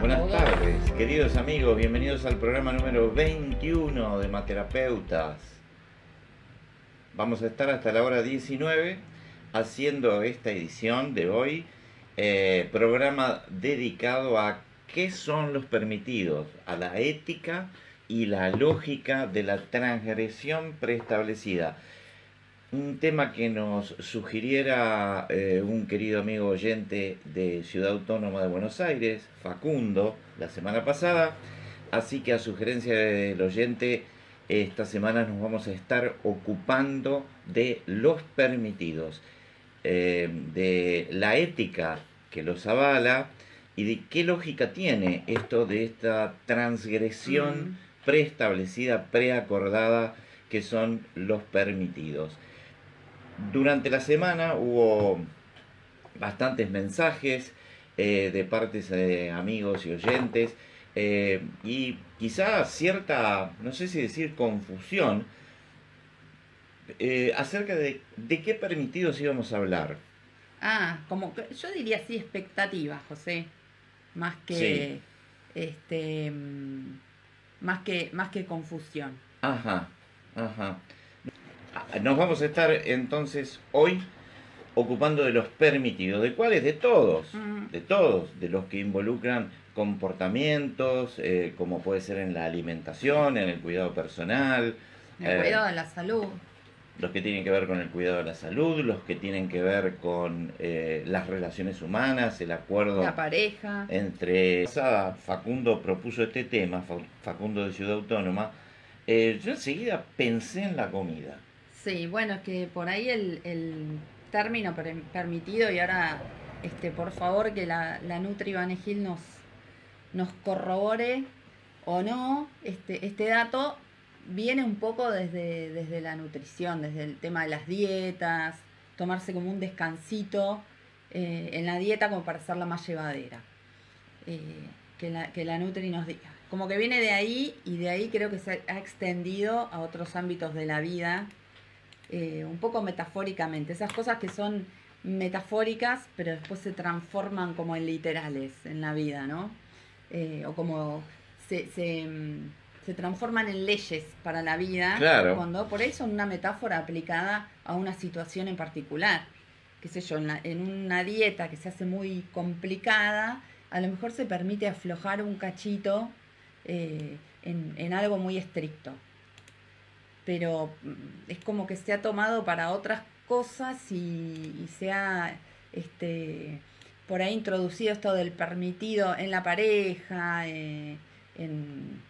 Buenas tardes, queridos amigos, bienvenidos al programa número 21 de Materapeutas. Vamos a estar hasta la hora 19 haciendo esta edición de hoy, eh, programa dedicado a qué son los permitidos, a la ética y la lógica de la transgresión preestablecida. Un tema que nos sugiriera eh, un querido amigo oyente de Ciudad Autónoma de Buenos Aires, Facundo, la semana pasada. Así que a sugerencia del oyente, esta semana nos vamos a estar ocupando de los permitidos, eh, de la ética que los avala y de qué lógica tiene esto de esta transgresión mm. preestablecida, preacordada, que son los permitidos. Durante la semana hubo bastantes mensajes eh, de partes de amigos y oyentes eh, y quizá cierta, no sé si decir confusión, eh, acerca de, de qué permitidos íbamos a hablar. Ah, como que, yo diría así expectativas, José, más que este mm, más que más que confusión. Ajá, ajá. Nos vamos a estar entonces hoy ocupando de los permitidos, ¿de cuáles? De todos, de todos, de los que involucran comportamientos, eh, como puede ser en la alimentación, en el cuidado personal. En el cuidado de la salud. Los que tienen que ver con el cuidado de la salud, los que tienen que ver con eh, las relaciones humanas, el acuerdo. La pareja. Entre. Facundo propuso este tema, Facundo de Ciudad Autónoma. Eh, yo enseguida pensé en la comida. Sí, bueno, es que por ahí el, el término permitido y ahora, este, por favor, que la, la Nutri Vanegil nos, nos corrobore o no este, este dato viene un poco desde, desde la nutrición, desde el tema de las dietas, tomarse como un descansito eh, en la dieta como para hacerla más llevadera. Eh, que, la, que la Nutri nos diga. Como que viene de ahí y de ahí creo que se ha extendido a otros ámbitos de la vida eh, un poco metafóricamente, esas cosas que son metafóricas, pero después se transforman como en literales en la vida, ¿no? Eh, o como se, se, mm, se, transforman en leyes para la vida, claro. cuando por ahí son una metáfora aplicada a una situación en particular. Qué sé yo, en, una dieta que se hace muy complicada, a lo mejor se permite aflojar un cachito eh, en, en algo muy estricto pero mm, es como que se ha tomado para otras cosas y, se ha este, por ahí introducido esto del permitido en la pareja, eh, en,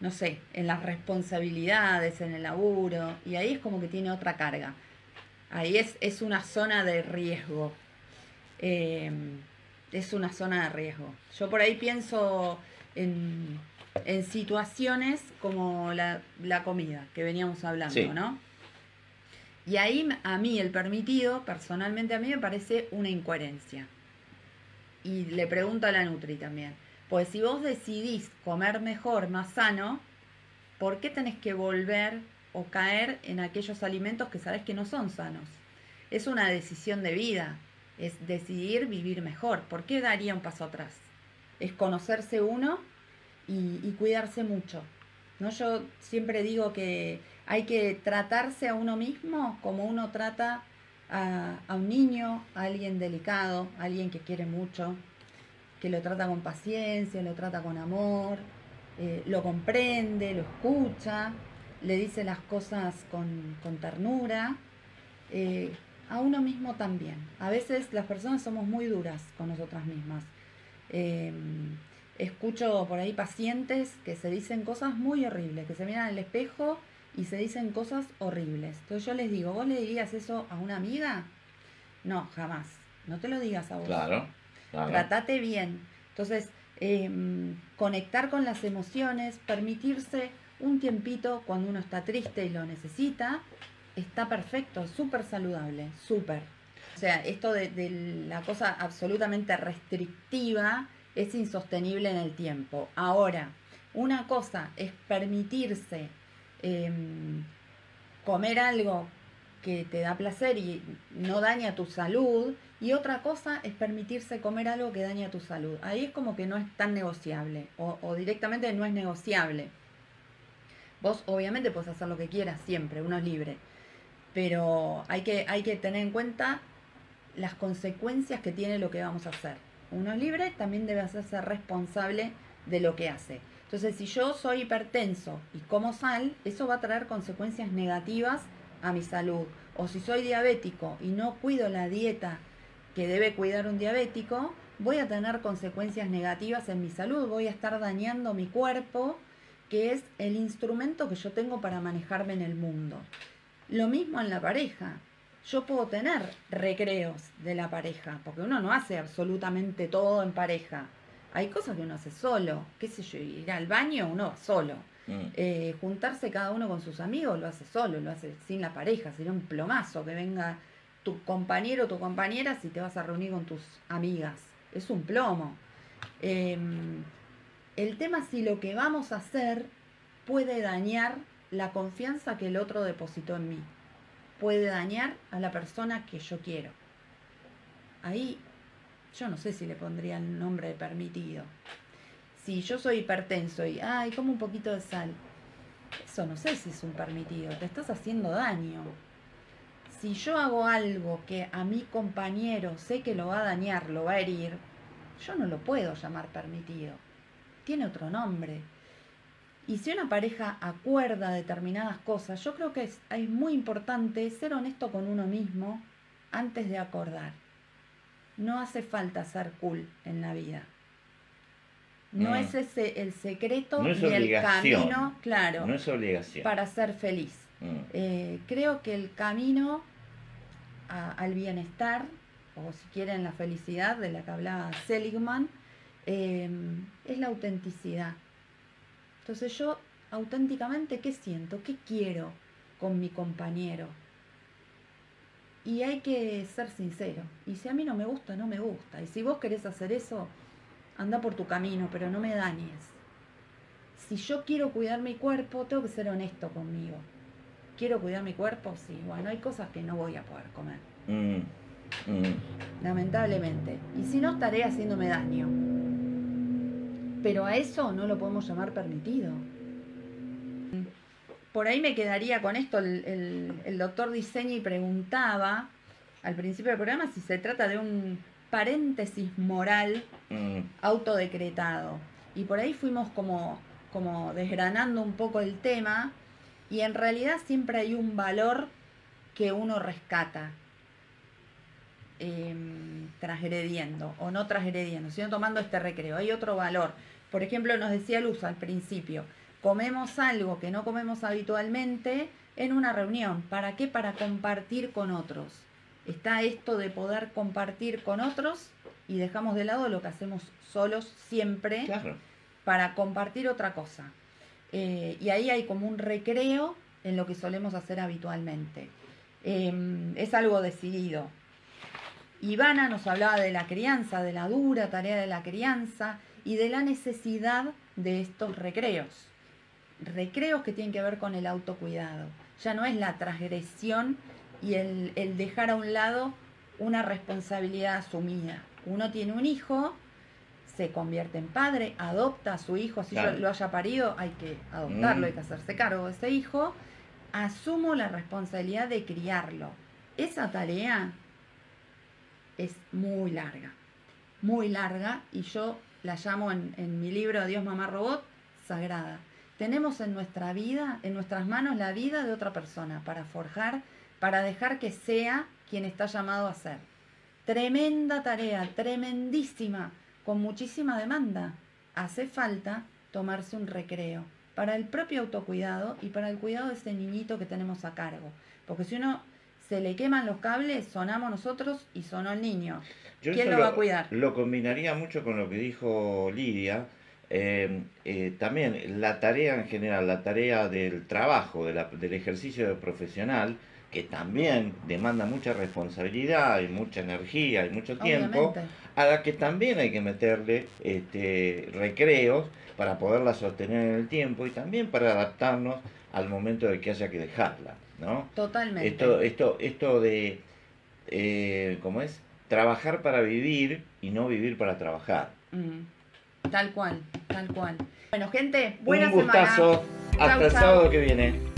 no sé, en las responsabilidades, en el laburo, y ahí es como que tiene otra carga. Ahí es, es una zona de riesgo. Eh, es una zona de riesgo. Yo por ahí pienso en en situaciones como la, comida que veníamos hablando, ¿no? Y ahí a mí el permitido, personalmente a mí me parece una incoherencia. Y le pregunto a la Nutri también. Pues si vos decidís comer mejor, más sano, ¿por qué tenés que volver o caer en aquellos alimentos que sabes que no son sanos? Es una decisión de vida, es decidir vivir mejor. ¿Por qué daría un paso atrás? Es conocerse uno y, cuidarse mucho. ¿no? Yo siempre digo que hay que tratarse a uno mismo como uno trata a, un niño, a alguien delicado, a alguien que quiere mucho, que lo trata con paciencia, lo trata con amor, eh, lo comprende, lo escucha, le dice las cosas con, ternura. Eh, a uno mismo también. A veces las personas somos muy duras con nosotras mismas. Eh, escucho por ahí pacientes que se dicen cosas muy horribles, que se miran al espejo y se dicen cosas horribles. Entonces yo les digo, ¿vos le dirías eso a una amiga? No, jamás. No te lo digas a vos. Claro. Tratate bien. Entonces, em, conectar con las emociones, permitirse un tiempito cuando uno está triste y lo necesita, está perfecto, súper saludable, súper. O sea, esto de, de la cosa absolutamente restrictiva es insostenible en el tiempo. Ahora, una cosa es permitirse em, comer algo que te da placer y no daña tu salud, Y otra cosa es permitirse comer algo que daña tu salud. Ahí es como que no es tan negociable o, directamente no es negociable. Vos obviamente puedes hacer lo que quieras siempre, uno es libre. Pero hay que, hay que tener en cuenta las consecuencias que tiene lo que vamos a hacer. Uno es libre, también debe hacerse responsable de lo que hace. Entonces, si yo soy hipertenso y como sal, eso va a traer consecuencias negativas a mi salud. O si soy diabético y no cuido la dieta que debe cuidar un diabético, voy a tener consecuencias negativas en mi salud, voy a estar dañando mi cuerpo, que es el instrumento que yo tengo para manejarme en el mundo. Lo mismo en la pareja. Yo puedo tener recreos de la pareja, porque uno no hace absolutamente todo en pareja. Hay cosas que uno hace solo, qué sé yo, ir al baño uno va solo. Mm. Eh, juntarse cada uno con sus amigos lo hace solo, lo hace sin la pareja, sería un plomazo que venga tu compañero o tu compañera si te vas a reunir con tus amigas. Es un plomo. Em, el tema es si lo que vamos a hacer puede dañar la confianza que el otro depositó en mí. Puede dañar a la persona que yo quiero. Ahí yo no sé si le pondría el nombre de permitido. Si yo soy hipertenso y, ay, como un poquito de sal, eso no sé si es un permitido, te estás haciendo daño. Si yo hago algo que a mi compañero sé que lo va a dañar, lo va a herir, yo no lo puedo llamar permitido. Tiene otro nombre. Y si una pareja acuerda determinadas cosas, yo creo que es, es muy importante ser honesto con uno mismo antes de acordar. No hace falta ser cool en la vida. No es ese el secreto No es ni el camino, claro, No es obligación. para ser feliz. Mm. Eh, creo que el camino a- al bienestar, o si quieren la felicidad de la que hablaba Seligman, eh, es la autenticidad. Entonces yo auténticamente, ¿qué siento? ¿Qué quiero con mi compañero? Y hay que ser sincero. Y si a mí no me gusta, no me gusta. Y si vos querés hacer eso, anda por tu camino, pero no me dañes. Si yo quiero cuidar mi cuerpo, tengo que ser honesto conmigo. ¿Quiero cuidar mi cuerpo? Sí. Bueno, hay cosas que no voy a poder comer, Mm. Mm. lamentablemente. Y si no, estaré haciéndome daño. Pero a eso no lo podemos llamar permitido. Por ahí me quedaría con esto. El, el- el doctor Diseñi preguntaba al principio del programa si se trata de un paréntesis moral Mm. autodecretado. Y por ahí fuimos como, como desgranando un poco el tema y en realidad siempre hay un valor que uno rescata em, transgrediendo o no transgrediendo, sino tomando este recreo. Hay otro valor. Por ejemplo, nos decía Luz al principio, comemos algo que no comemos habitualmente en una reunión. ¿Para qué? Para compartir con otros. Está esto de poder compartir con otros y dejamos de lado lo que hacemos solos siempre Claro. para compartir otra cosa. Eh, y ahí hay como un recreo en lo que solemos hacer habitualmente. Eh, es algo decidido. Ivana nos hablaba de la crianza, de la dura tarea de la crianza y de la necesidad de estos recreos. Recreos que tienen que ver con el autocuidado. Ya no es la transgresión y el, el dejar a un lado una responsabilidad asumida. Uno tiene un hijo, se convierte en padre, adopta a su hijo, si Claro. yo lo haya parido, hay que adoptarlo, Mm. hay que hacerse cargo de ese hijo. Asumo la responsabilidad de criarlo. Esa tarea es muy larga, muy larga, y yo la llamo en, mi libro Dios, Mamá, Robot, sagrada. Tenemos en nuestra vida, en nuestras manos, la vida de otra persona para forjar, para dejar que sea quien está llamado a ser. Tremenda tarea, tremendísima, con muchísima demanda. Hace falta tomarse un recreo para el propio autocuidado y para el cuidado de ese niñito que tenemos a cargo. Porque si uno se le queman los cables, sonamos nosotros y sonó el niño. Yo ¿Quién lo va a cuidar? Lo combinaría mucho con lo que dijo Lidia. Eh, eh, también la tarea en general, la tarea del trabajo, de la- del ejercicio profesional, que también demanda mucha responsabilidad y mucha energía y mucho tiempo, Obviamente. a la que también hay que meterle este, recreos para poderla sostener en el tiempo y también para adaptarnos al momento de que haya que dejarla, ¿no? Totalmente. Esto, esto, esto de, eh, ¿cómo es? trabajar para vivir y no vivir para trabajar. Mm, tal cual, tal cual. Bueno, gente, buena Un gustazo. semana. Hasta Chau, el chau. sábado que viene.